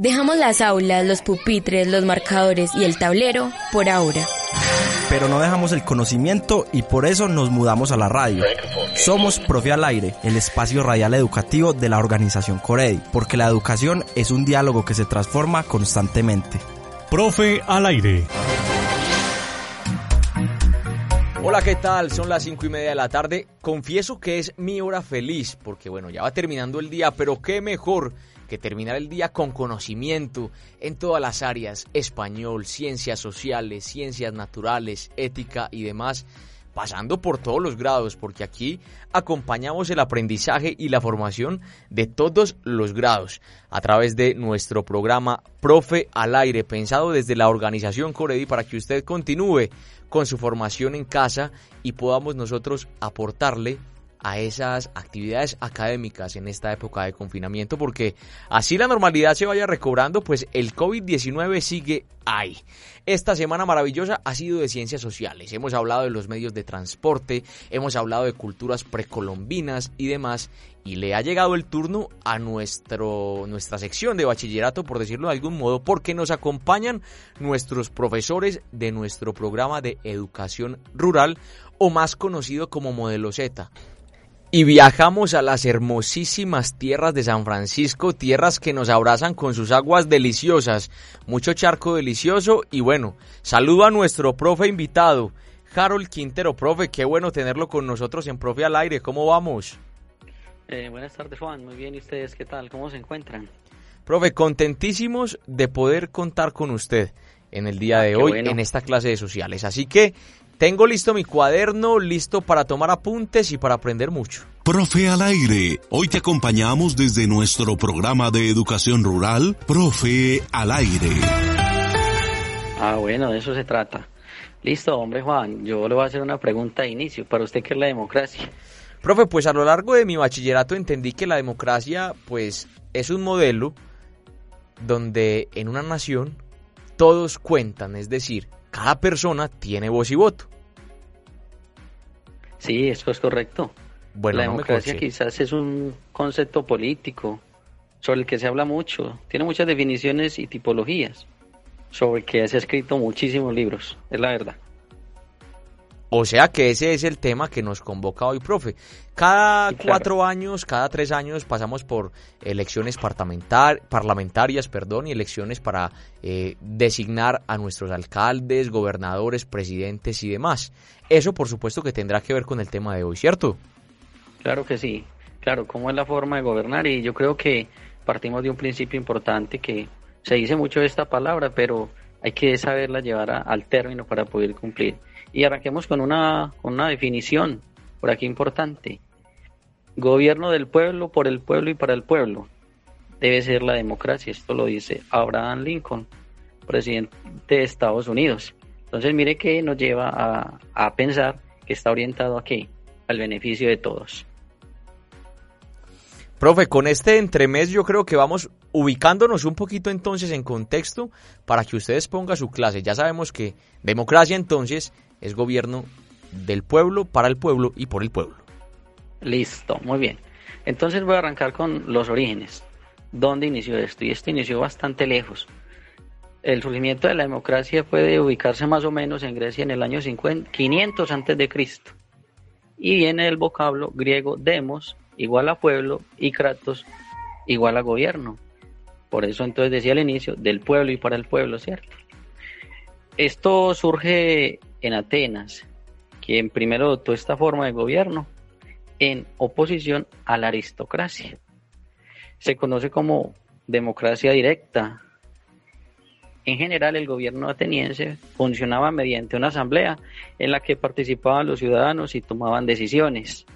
Dejamos las aulas, los pupitres, los marcadores y el tablero por ahora. Pero no dejamos el conocimiento y por eso nos mudamos a la radio. Somos Profe al Aire, el espacio radial educativo de la organización Coredi, porque la educación es un diálogo que se transforma constantemente. Profe al Aire. Hola, ¿qué tal? Son las cinco y media de la tarde. Confieso que es mi hora feliz, porque bueno, ya va terminando el día, pero qué mejor que terminar el día con conocimiento en todas las áreas, español, ciencias sociales, ciencias naturales, ética y demás, pasando por todos los grados, porque aquí acompañamos el aprendizaje y la formación de todos los grados a través de nuestro programa Profe al Aire, pensado desde la organización Coredi para que usted continúe con su formación en casa y podamos nosotros aportarle a esas actividades académicas en esta época de confinamiento porque así la normalidad se vaya recobrando pues el COVID-19 sigue ahí. Esta semana maravillosa ha sido de ciencias sociales. Hemos hablado de los medios de transporte, hemos hablado de culturas precolombinas y demás y le ha llegado el turno a nuestro, nuestra sección de bachillerato, por decirlo de algún modo, porque nos acompañan nuestros profesores de nuestro programa de educación rural o más conocido como Modelo Z y viajamos a las hermosísimas tierras de San Francisco, tierras que nos abrazan con sus aguas deliciosas, mucho charco delicioso y bueno, saludo a nuestro profe invitado, Harold Quintero, profe, qué bueno tenerlo con nosotros en Profe al Aire, ¿cómo vamos? Eh, buenas tardes Juan, muy bien, ¿y ustedes qué tal? ¿Cómo se encuentran? Profe, contentísimos de poder contar con usted en el día ah, de hoy en esta clase de sociales, así que tengo listo mi cuaderno, listo para tomar apuntes y para aprender mucho. Profe al aire, hoy te acompañamos desde nuestro programa de educación rural, Profe al aire. Ah, bueno, de eso se trata. Listo, hombre Juan, yo le voy a hacer una pregunta de inicio. ¿Para usted qué es la democracia? Profe, pues a lo largo de mi bachillerato entendí que la democracia, pues, es un modelo donde en una nación todos cuentan, es decir, cada persona tiene voz y voto. Sí, eso es correcto. Bueno, la democracia quizás es un concepto político sobre el que se habla mucho, tiene muchas definiciones y tipologías, sobre el que se ha escrito muchísimos libros, es la verdad. O sea que ese es el tema que nos convoca hoy, profe. Cada cuatro años, cada tres años pasamos por elecciones parlamentarias perdón, y elecciones para eh, designar a nuestros alcaldes, gobernadores, presidentes y demás. Eso por supuesto que tendrá que ver con el tema de hoy, ¿cierto? Claro que sí. Claro, cómo es la forma de gobernar y yo creo que partimos de un principio importante que se dice mucho esta palabra, pero hay que saberla llevar al término para poder cumplir. Y arranquemos con una, con una definición por aquí importante. Gobierno del pueblo, por el pueblo y para el pueblo. Debe ser la democracia. Esto lo dice Abraham Lincoln, presidente de Estados Unidos. Entonces mire que nos lleva a, a pensar que está orientado a qué? Al beneficio de todos. Profe, con este entremés yo creo que vamos ubicándonos un poquito entonces en contexto para que ustedes pongan su clase. Ya sabemos que democracia entonces es gobierno del pueblo, para el pueblo y por el pueblo. Listo, muy bien. Entonces voy a arrancar con los orígenes. ¿Dónde inició esto? Y esto inició bastante lejos. El surgimiento de la democracia puede ubicarse más o menos en Grecia en el año 50, 500 antes de Cristo. Y viene el vocablo griego demos igual a pueblo y kratos igual a gobierno. Por eso entonces decía al inicio del pueblo y para el pueblo, ¿cierto? Esto surge en Atenas, quien primero adoptó esta forma de gobierno en oposición a la aristocracia. Se conoce como democracia directa. En general, el gobierno ateniense funcionaba mediante una asamblea en la que participaban los ciudadanos y tomaban decisiones.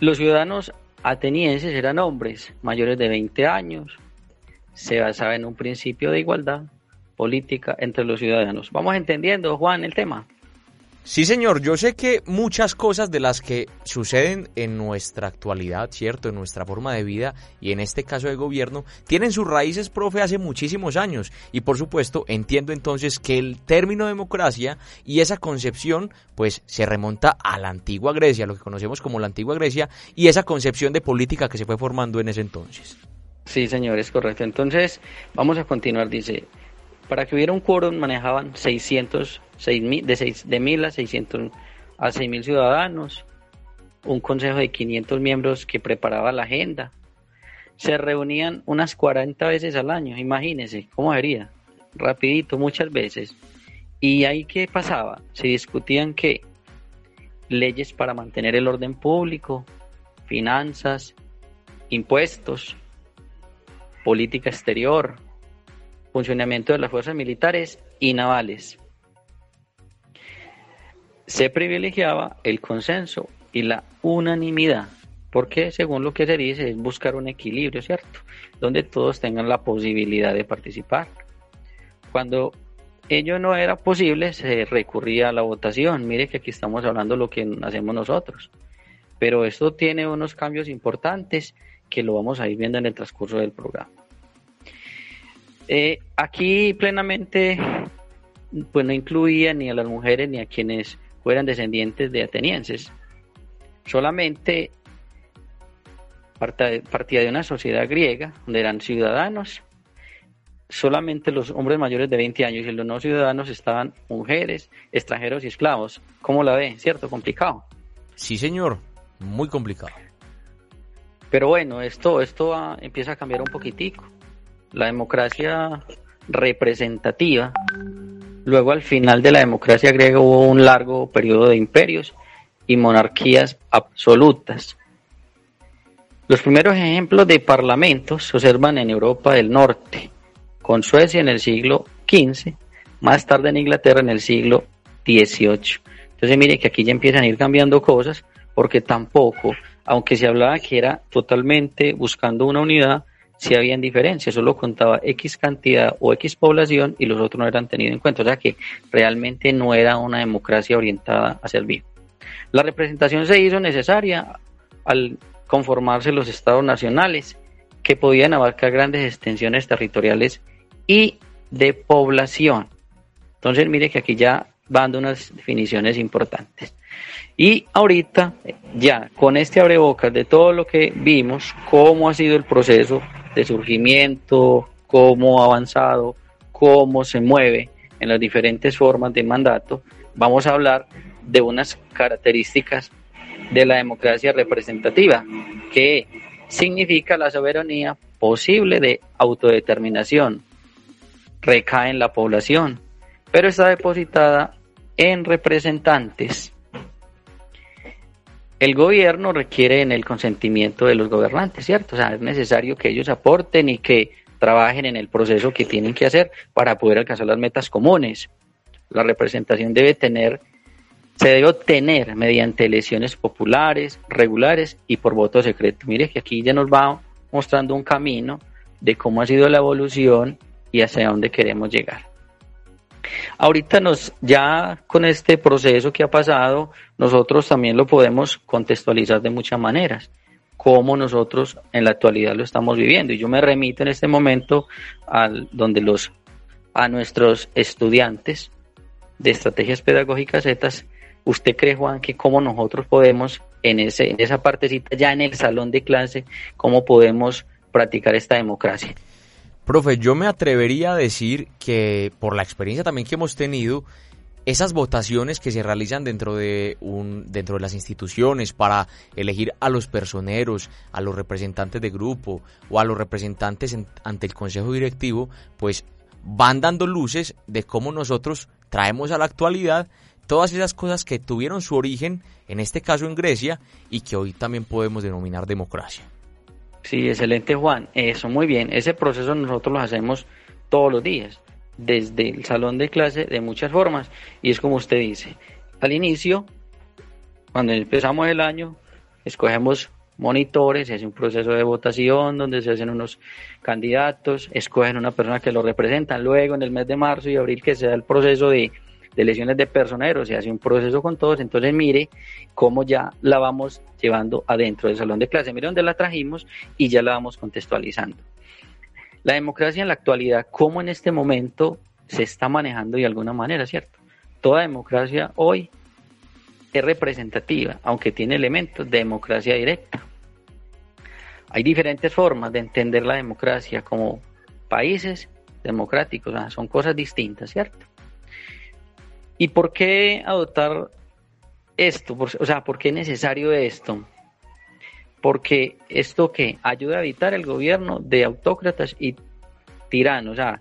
Los ciudadanos atenienses eran hombres mayores de 20 años. Se basaba en un principio de igualdad política entre los ciudadanos. Vamos entendiendo, Juan, el tema. Sí, señor, yo sé que muchas cosas de las que suceden en nuestra actualidad, ¿cierto? En nuestra forma de vida y en este caso de gobierno, tienen sus raíces, profe, hace muchísimos años. Y por supuesto, entiendo entonces que el término democracia y esa concepción, pues se remonta a la antigua Grecia, lo que conocemos como la antigua Grecia, y esa concepción de política que se fue formando en ese entonces. Sí, señor, es correcto. Entonces, vamos a continuar. Dice, para que hubiera un quórum manejaban 600 de, 6, de 1.000 a 600 a 6.000 ciudadanos, un consejo de 500 miembros que preparaba la agenda. Se reunían unas 40 veces al año, imagínense cómo sería, rapidito, muchas veces. ¿Y ahí qué pasaba? Se discutían que leyes para mantener el orden público, finanzas, impuestos, política exterior, funcionamiento de las fuerzas militares y navales se privilegiaba el consenso y la unanimidad, porque según lo que se dice es buscar un equilibrio, ¿cierto? Donde todos tengan la posibilidad de participar. Cuando ello no era posible, se recurría a la votación. Mire que aquí estamos hablando de lo que hacemos nosotros. Pero esto tiene unos cambios importantes que lo vamos a ir viendo en el transcurso del programa. Eh, aquí plenamente pues no incluía ni a las mujeres ni a quienes fueran descendientes de atenienses. Solamente partía de una sociedad griega donde eran ciudadanos. Solamente los hombres mayores de 20 años y los no ciudadanos estaban mujeres, extranjeros y esclavos. ¿Cómo la ve? ¿Cierto? Complicado. Sí, señor. Muy complicado. Pero bueno, esto, esto empieza a cambiar un poquitico. La democracia representativa Luego, al final de la democracia griega hubo un largo periodo de imperios y monarquías absolutas. Los primeros ejemplos de parlamentos se observan en Europa del Norte, con Suecia en el siglo XV, más tarde en Inglaterra en el siglo XVIII. Entonces mire que aquí ya empiezan a ir cambiando cosas, porque tampoco, aunque se hablaba que era totalmente buscando una unidad, si habían diferencias, solo contaba X cantidad o X población y los otros no eran tenidos en cuenta, o sea que realmente no era una democracia orientada a servir. La representación se hizo necesaria al conformarse los estados nacionales que podían abarcar grandes extensiones territoriales y de población. Entonces mire que aquí ya van dando unas definiciones importantes. Y ahorita, ya con este abrebocas de todo lo que vimos, cómo ha sido el proceso de surgimiento, cómo ha avanzado, cómo se mueve en las diferentes formas de mandato, vamos a hablar de unas características de la democracia representativa, que significa la soberanía posible de autodeterminación, recae en la población, pero está depositada en representantes el gobierno requiere en el consentimiento de los gobernantes, ¿cierto? O sea, es necesario que ellos aporten y que trabajen en el proceso que tienen que hacer para poder alcanzar las metas comunes. La representación debe tener, se debe obtener mediante elecciones populares, regulares y por voto secreto. Mire que aquí ya nos va mostrando un camino de cómo ha sido la evolución y hacia dónde queremos llegar. Ahorita nos, ya con este proceso que ha pasado, nosotros también lo podemos contextualizar de muchas maneras, como nosotros en la actualidad lo estamos viviendo. Y yo me remito en este momento al, donde los, a nuestros estudiantes de estrategias pedagógicas zetas, ¿usted cree, Juan, que cómo nosotros podemos en, ese, en esa partecita, ya en el salón de clase, cómo podemos practicar esta democracia? Profe, yo me atrevería a decir que por la experiencia también que hemos tenido, esas votaciones que se realizan dentro de un dentro de las instituciones para elegir a los personeros, a los representantes de grupo o a los representantes ante el consejo directivo, pues van dando luces de cómo nosotros traemos a la actualidad todas esas cosas que tuvieron su origen, en este caso en Grecia, y que hoy también podemos denominar democracia. Sí, excelente Juan. Eso, muy bien. Ese proceso nosotros lo hacemos todos los días, desde el salón de clase, de muchas formas. Y es como usted dice, al inicio, cuando empezamos el año, escogemos monitores, se hace un proceso de votación donde se hacen unos candidatos, escogen una persona que lo representa, luego en el mes de marzo y abril que se da el proceso de, de elecciones de personeros, se hace un proceso con todos, entonces mire cómo ya la vamos llevando adentro del salón de clase, mire dónde la trajimos y ya la vamos contextualizando. La democracia en la actualidad, cómo en este momento se está manejando de alguna manera, ¿cierto? Toda democracia hoy es representativa, aunque tiene elementos de democracia directa. Hay diferentes formas de entender la democracia como países democráticos, son cosas distintas, ¿cierto? ¿Y por qué adoptar esto? O sea, ¿por qué es necesario esto? Porque esto que ayuda a evitar el gobierno de autócratas y tiranos. O sea,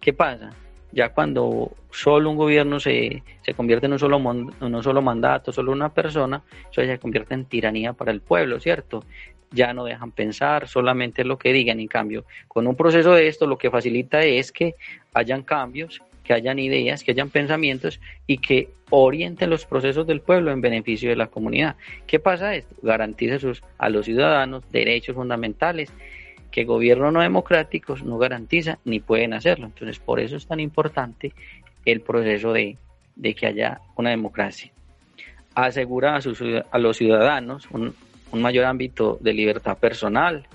¿qué pasa? Ya cuando solo un gobierno se, se convierte en un solo, en un solo mandato, solo una persona, eso ya se convierte en tiranía para el pueblo, ¿cierto? Ya no dejan pensar, solamente lo que digan. En cambio, con un proceso de esto, lo que facilita es que hayan cambios, que hayan ideas, que hayan pensamientos y que orienten los procesos del pueblo en beneficio de la comunidad. ¿Qué pasa esto? Garantiza sus, a los ciudadanos derechos fundamentales que gobiernos no democráticos no garantizan ni pueden hacerlo. Entonces, por eso es tan importante el proceso de, que haya una democracia. Asegura a, sus, a los ciudadanos un mayor ámbito de libertad personal.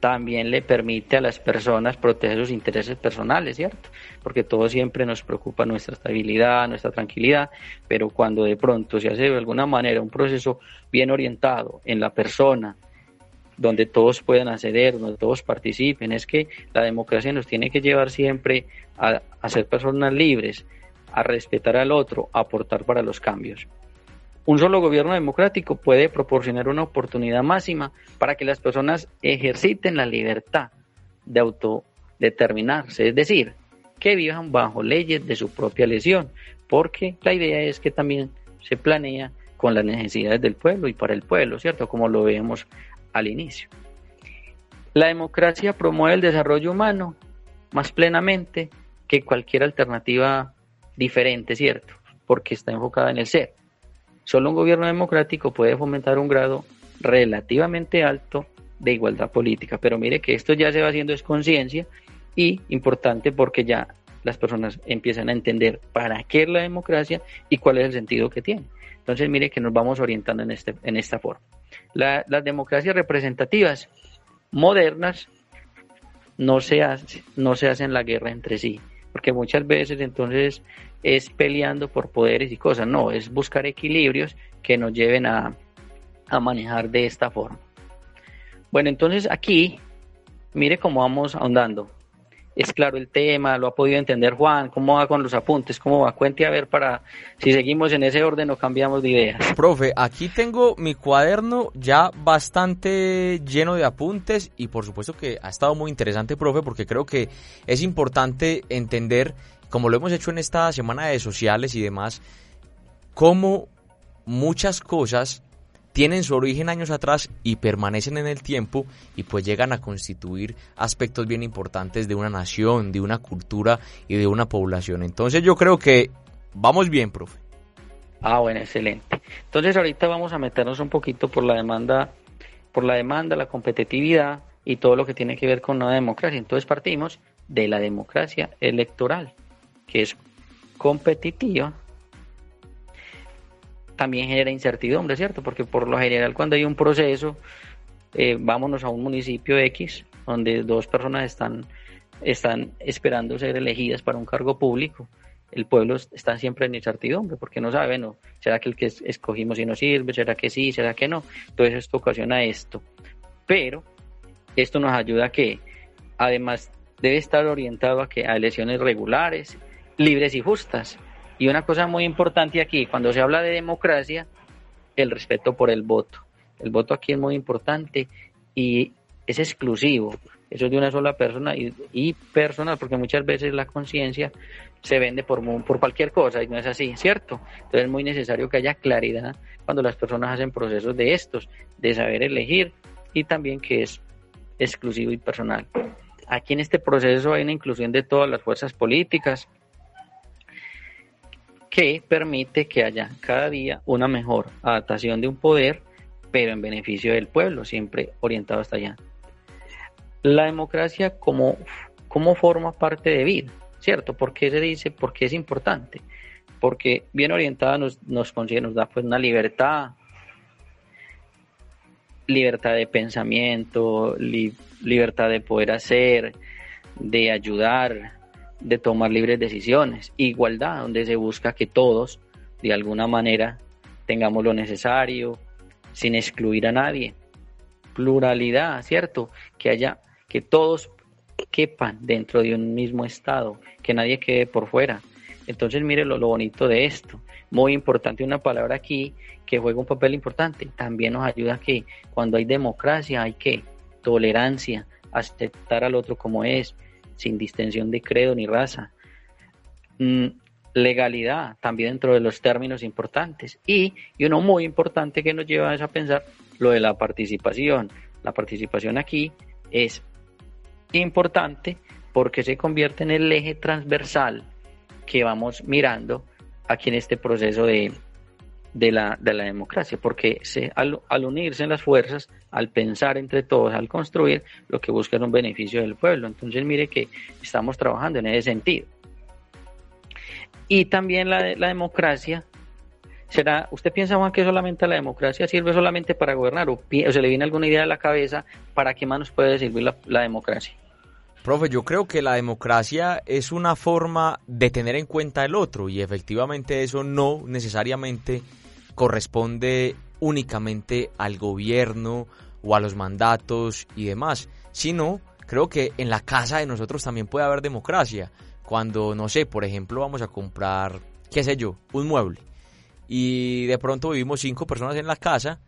También le permite a las personas proteger sus intereses personales, ¿cierto? Porque todo siempre nos preocupa nuestra estabilidad, nuestra tranquilidad, pero cuando de pronto se hace de alguna manera un proceso bien orientado en la persona, donde todos puedan acceder, donde todos participen. Es que la democracia nos tiene que llevar siempre a, ser personas libres, a respetar al otro, a aportar para los cambios. Un solo gobierno democrático puede proporcionar una oportunidad máxima para que las personas ejerciten la libertad de autodeterminarse, es decir, que vivan bajo leyes de su propia elección, porque la idea es que también se planea con las necesidades del pueblo y para el pueblo, ¿cierto? Como lo vemos al inicio. La democracia promueve el desarrollo humano más plenamente que cualquier alternativa diferente, ¿cierto? Porque está enfocada en el ser. Solo un gobierno democrático puede fomentar un grado relativamente alto de igualdad política. Pero mire que esto ya se va haciendo es conciencia y importante porque ya las personas empiezan a entender para qué es la democracia y cuál es el sentido que tiene. Entonces mire que nos vamos orientando en, este, en esta forma las democracias representativas modernas no se, no se hacen la guerra entre sí, porque muchas veces entonces es peleando por poderes y cosas, no, es buscar equilibrios que nos lleven a, a manejar de esta forma. Bueno, entonces aquí, mire cómo vamos ahondando es claro el tema, lo ha podido entender Juan, cómo va con los apuntes, cómo va, cuente a ver para si seguimos en ese orden o cambiamos de ideas. Profe, aquí tengo mi cuaderno ya bastante lleno de apuntes y por supuesto que ha estado muy interesante, profe, porque creo que es importante entender, como lo hemos hecho en esta semana de sociales y demás, cómo muchas cosas tienen su origen años atrás y permanecen en el tiempo y pues llegan a constituir aspectos bien importantes de una nación, de una cultura y de una población. Entonces yo creo que vamos bien, profe. Ah, bueno, excelente. Entonces ahorita vamos a meternos un poquito por la demanda, por la demanda, la competitividad y todo lo que tiene que ver con la democracia. Entonces partimos de la democracia electoral, que es competitiva también genera incertidumbre, ¿cierto? Porque por lo general cuando hay un proceso, eh, vámonos a un municipio X, donde dos personas están, están esperando ser elegidas para un cargo público, el pueblo está siempre en incertidumbre, porque no sabe, bueno, ¿será que el que escogimos y no sirve? ¿Será que sí? ¿Será que no? Entonces esto ocasiona esto. Pero esto nos ayuda a que, además, debe estar orientado a que a elecciones regulares, libres y justas. Y una cosa muy importante aquí, cuando se habla de democracia, el respeto por el voto. El voto aquí es muy importante y es exclusivo. Eso es de una sola persona y, personal, porque muchas veces la conciencia se vende por, por cualquier cosa y no es así, ¿cierto? Entonces es muy necesario que haya claridad cuando las personas hacen procesos de estos, de saber elegir y también que es exclusivo y personal. Aquí en este proceso hay una inclusión de todas las fuerzas políticas, que permite que haya cada día una mejor adaptación de un poder pero en beneficio del pueblo, siempre orientado hasta allá. La democracia como, como forma parte de vida, ¿cierto? ¿Por qué se dice? Porque es importante. Porque bien orientada nos, nos consigue, nos da pues una libertad, libertad de pensamiento, libertad de poder hacer, de ayudar, de tomar libres decisiones. Igualdad, donde se busca que todos, de alguna manera, tengamos lo necesario, sin excluir a nadie. Pluralidad, ¿cierto? Que haya, que todos quepan dentro de un mismo estado, que nadie quede por fuera. Entonces, mire lo, lo bonito de esto. Muy importante una palabra aquí que juega un papel importante. También nos ayuda que cuando hay democracia hay que tolerancia, aceptar al otro como es, sin distensión de credo ni raza. Mm, legalidad, también dentro de los términos importantes. Y, y uno muy importante que nos lleva a pensar lo de la participación. La participación aquí es importante porque se convierte en el eje transversal que vamos mirando aquí en este proceso de, de, la, de la democracia, porque se, al, al, unirse en las fuerzas, al pensar entre todos, al construir, lo que busca es un beneficio del pueblo. Entonces mire que estamos trabajando en ese sentido. Y también la, la democracia, será, ¿usted piensa Juan que solamente la democracia sirve solamente para gobernar o, se le viene alguna idea a la cabeza para qué más nos puede servir la, la democracia? Profe, yo creo que la democracia es una forma de tener en cuenta el otro y efectivamente eso no necesariamente corresponde únicamente al gobierno o a los mandatos y demás, sino creo que en la casa de nosotros también puede haber democracia cuando, no sé, por ejemplo, vamos a comprar, qué sé yo, un mueble. Y de pronto vivimos cinco personas en la casa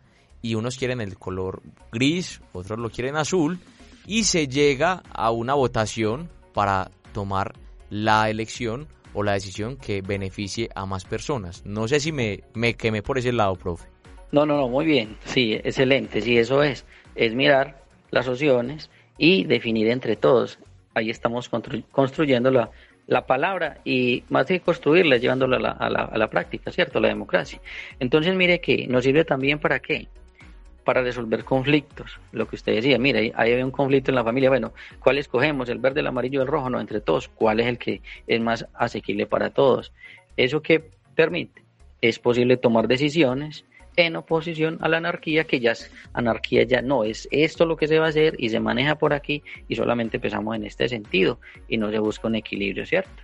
y unos quieren el color gris, otros lo quieren azul y se llega a una votación para tomar la elección o la decisión que beneficie a más personas. No sé si me, me quemé por ese lado, profe. No, no, no, muy bien, sí, excelente, sí, eso es, es mirar las opciones y definir entre todos. Ahí estamos constru construyendo la, la palabra y más que construirla, llevándola a la, a, la, a la, práctica, ¿cierto? La democracia. Entonces, mire que nos sirve también para qué? Para resolver conflictos. Lo que usted decía, mire, ahí hay un conflicto en la familia. Bueno, ¿cuál escogemos? ¿El verde, el amarillo, el rojo? No, entre todos. ¿Cuál es el que es más asequible para todos? ¿Eso que permite? Es posible tomar decisiones en oposición a la anarquía, que ya es anarquía, ya no es esto lo que se va a hacer y se maneja por aquí y solamente empezamos en este sentido y no se busca un equilibrio, ¿cierto?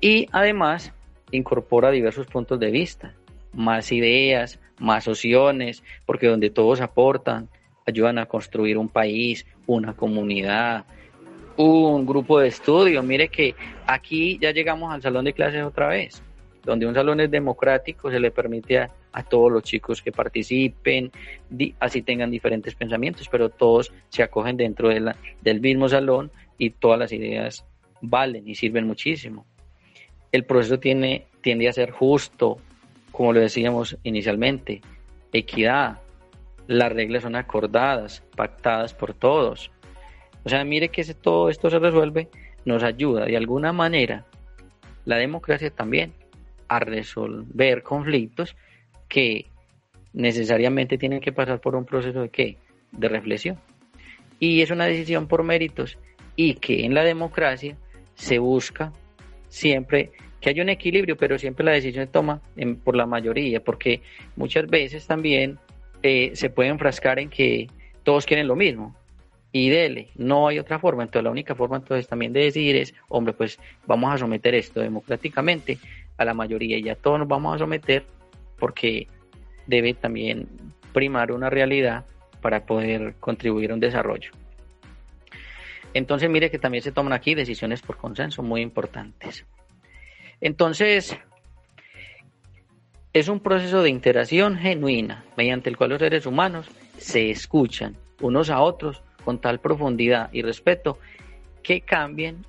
Y además incorpora diversos puntos de vista, más ideas, más opciones, porque donde todos aportan, ayudan a construir un país, una comunidad, un grupo de estudio. Mire que aquí ya llegamos al salón de clases otra vez donde un salón es democrático, se le permite a, a todos los chicos que participen, así tengan diferentes pensamientos, pero todos se acogen dentro del mismo salón y todas las ideas valen y sirven muchísimo. El proceso tiene, tiende a ser justo, como lo decíamos inicialmente, equidad, las reglas son acordadas, pactadas por todos. O sea, mire que si todo esto se resuelve, nos ayuda de alguna manera la democracia también a resolver conflictos que necesariamente tienen que pasar por un proceso de qué? De reflexión. Y es una decisión por méritos y que en la democracia se busca siempre que haya un equilibrio, pero siempre la decisión se toma por la mayoría, porque muchas veces también eh, se puede enfrascar en que todos quieren lo mismo. Y dele, no hay otra forma. Entonces la única forma entonces también de decidir es, hombre, pues vamos a someter esto democráticamente a la mayoría y ya todos nos vamos a someter porque debe también primar una realidad para poder contribuir a un desarrollo. Entonces mire que también se toman aquí decisiones por consenso muy importantes. Entonces, es un proceso de interacción genuina mediante el cual los seres humanos se escuchan unos a otros con tal profundidad y respeto que cambien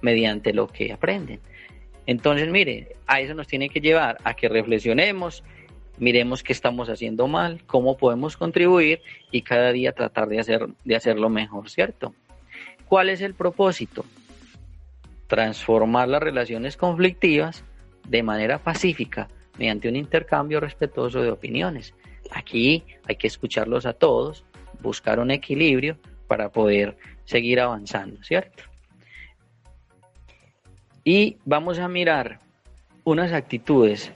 mediante lo que aprenden. Entonces, mire, a eso nos tiene que llevar a que reflexionemos, miremos qué estamos haciendo mal, cómo podemos contribuir y cada día tratar de, hacer, de hacerlo mejor, ¿cierto? ¿Cuál es el propósito? Transformar las relaciones conflictivas de manera pacífica mediante un intercambio respetuoso de opiniones. Aquí hay que escucharlos a todos, buscar un equilibrio para poder seguir avanzando, ¿cierto? Y vamos a mirar unas actitudes.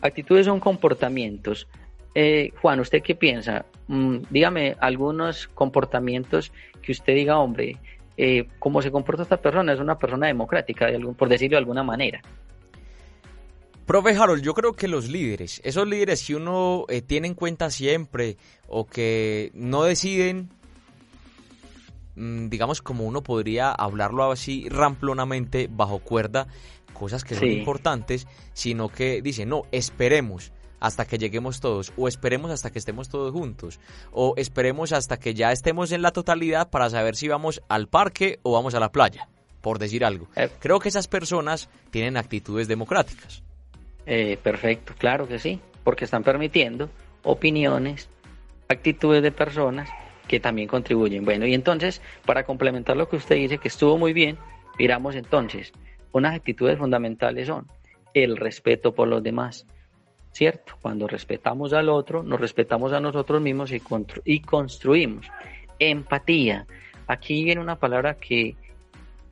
Actitudes son comportamientos. Eh, Juan, ¿usted qué piensa? Mm, dígame algunos comportamientos que usted diga, hombre, eh, cómo se comporta esta persona, es una persona democrática, por decirlo de alguna manera. Profe Harold, yo creo que los líderes, esos líderes que uno eh, tiene en cuenta siempre o que no deciden, mm, digamos como uno podría hablarlo así ramplonamente bajo cuerda, cosas que son importantes, sino que dicen, no, esperemos hasta que lleguemos todos, o esperemos hasta que estemos todos juntos, o esperemos hasta que ya estemos en la totalidad para saber si vamos al parque o vamos a la playa, por decir algo. Eh. Creo que esas personas tienen actitudes democráticas. Eh, perfecto, claro que sí, porque están permitiendo opiniones, actitudes de personas que también contribuyen. Bueno, y entonces, para complementar lo que usted dice, que estuvo muy bien, miramos entonces, unas actitudes fundamentales son el respeto por los demás, ¿cierto? Cuando respetamos al otro, nos respetamos a nosotros mismos y, construimos. Empatía. Aquí viene una palabra que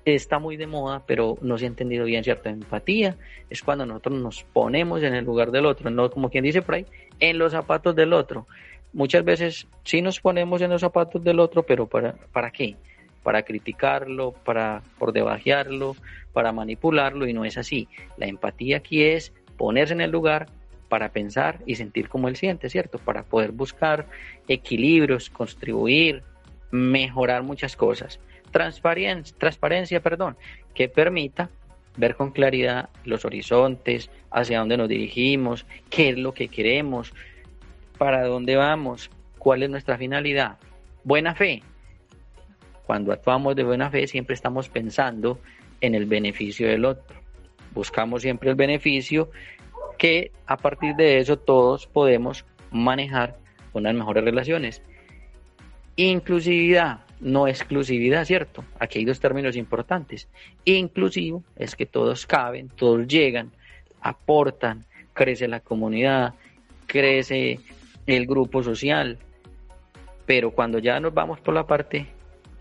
está muy de moda, pero no se ha entendido bien, ¿cierto? Empatía es cuando nosotros nos ponemos en el lugar del otro, no como quien dice por ahí, en los zapatos del otro. Muchas veces sí nos ponemos en los zapatos del otro, pero ¿para, para qué? Para criticarlo, para por debajearlo, para manipularlo, y no es así. La empatía aquí es ponerse en el lugar para pensar y sentir como él siente, ¿cierto? Para poder buscar equilibrios, contribuir, mejorar muchas cosas. Transparencia, transparencia, perdón, que permita ver con claridad los horizontes, hacia dónde nos dirigimos, qué es lo que queremos, para dónde vamos, cuál es nuestra finalidad. Buena fe. Cuando actuamos de buena fe siempre estamos pensando en el beneficio del otro. Buscamos siempre el beneficio que a partir de eso todos podemos manejar unas mejores relaciones. Inclusividad, no exclusividad, ¿cierto? Aquí hay dos términos importantes. Inclusivo es que todos caben, todos llegan, aportan, crece la comunidad, crece el grupo social. Pero cuando ya nos vamos por la parte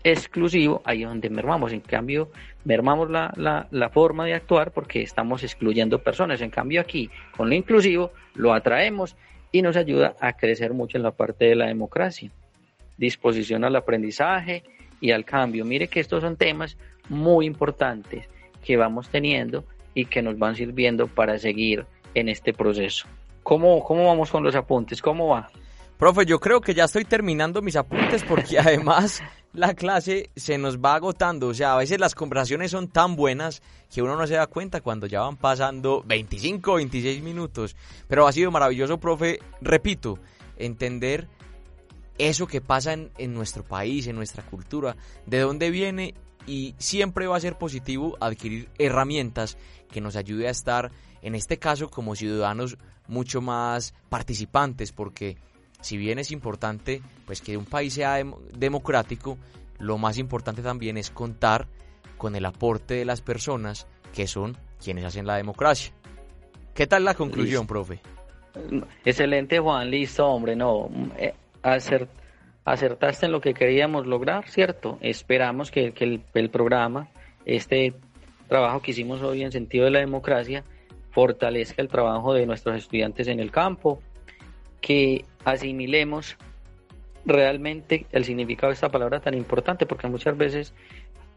exclusivo, ahí es donde mermamos. En cambio, mermamos la, la, forma de actuar porque estamos excluyendo personas. En cambio, aquí, con lo inclusivo, lo atraemos y nos ayuda a crecer mucho en la parte de la democracia. Disposición al aprendizaje y al cambio. Mire que estos son temas muy importantes que vamos teniendo y que nos van sirviendo para seguir en este proceso. ¿Cómo, cómo vamos con los apuntes? ¿Cómo va? Profe, yo creo que ya estoy terminando mis apuntes porque además la clase se nos va agotando. O sea, a veces las conversaciones son tan buenas que uno no se da cuenta cuando ya van pasando 25, 26 minutos. Pero ha sido maravilloso, profe. Repito, entender eso que pasa en, en nuestro país, en nuestra cultura, de dónde viene y siempre va a ser positivo adquirir herramientas que nos ayude a estar, en este caso, como ciudadanos mucho más participantes, porque si bien es importante pues que un país sea democrático, lo más importante también es contar con el aporte de las personas que son quienes hacen la democracia. ¿Qué tal la conclusión, profe? Excelente, Juan, listo, hombre, no, eh, acertaste en lo que queríamos lograr, ¿cierto? Esperamos que, el, el programa, este trabajo que hicimos hoy en sentido de la democracia, fortalezca el trabajo de nuestros estudiantes en el campo, que asimilemos realmente el significado de esta palabra tan importante, porque muchas veces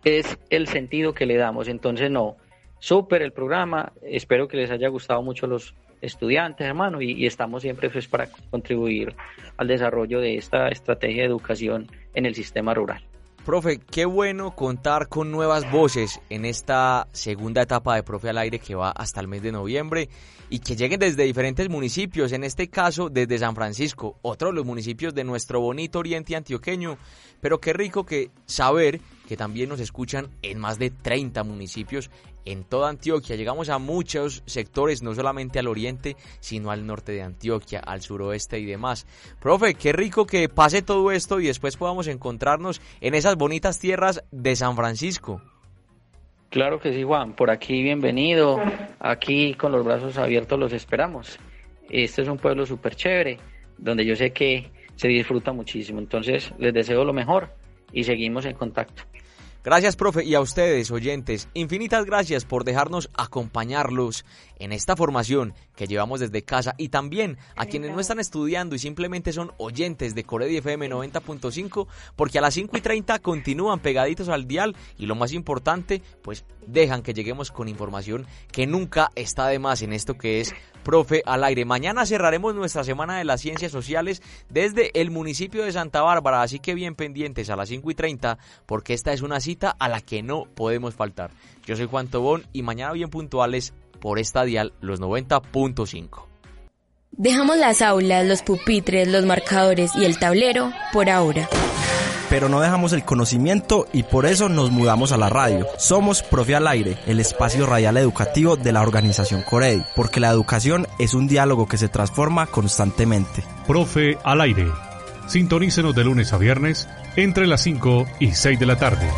es el sentido que le damos. Entonces, no, súper el programa, espero que les haya gustado mucho los estudiantes, hermano, y, estamos siempre pues, para contribuir al desarrollo de esta estrategia de educación en el sistema rural. Profe, qué bueno contar con nuevas voces en esta segunda etapa de Profe al Aire que va hasta el mes de noviembre y que lleguen desde diferentes municipios, en este caso desde San Francisco, otro de los municipios de nuestro bonito oriente antioqueño, pero qué rico que saber que también nos escuchan en más de 30 municipios en toda Antioquia. Llegamos a muchos sectores, no solamente al oriente, sino al norte de Antioquia, al suroeste y demás. Profe, qué rico que pase todo esto y después podamos encontrarnos en esas bonitas tierras de San Francisco. Claro que sí, Juan. Por aquí bienvenido. Aquí con los brazos abiertos los esperamos. Este es un pueblo súper chévere donde yo sé que se disfruta muchísimo. Entonces, les deseo lo mejor y seguimos en contacto. Gracias, profe, y a ustedes, oyentes, infinitas gracias por dejarnos acompañarlos en esta formación que llevamos desde casa y también a quienes no están estudiando y simplemente son oyentes de Coredi FM 90.5 porque a las 5 y 30 continúan pegaditos al dial y lo más importante, pues dejan que lleguemos con información que nunca está de más en esto que es Profe al aire. Mañana cerraremos nuestra semana de las ciencias sociales desde el municipio de Santa Bárbara, así que bien pendientes a las 5 y 30 porque esta es una cita a la que no podemos faltar. Yo soy Juan Tobón y mañana bien puntuales por esta dial los 90.5. Dejamos las aulas, los pupitres, los marcadores y el tablero por ahora pero no dejamos el conocimiento y por eso nos mudamos a la radio. Somos Profe al Aire, el espacio radial educativo de la organización Corey, porque la educación es un diálogo que se transforma constantemente. Profe al Aire. Sintonícenos de lunes a viernes entre las 5 y 6 de la tarde.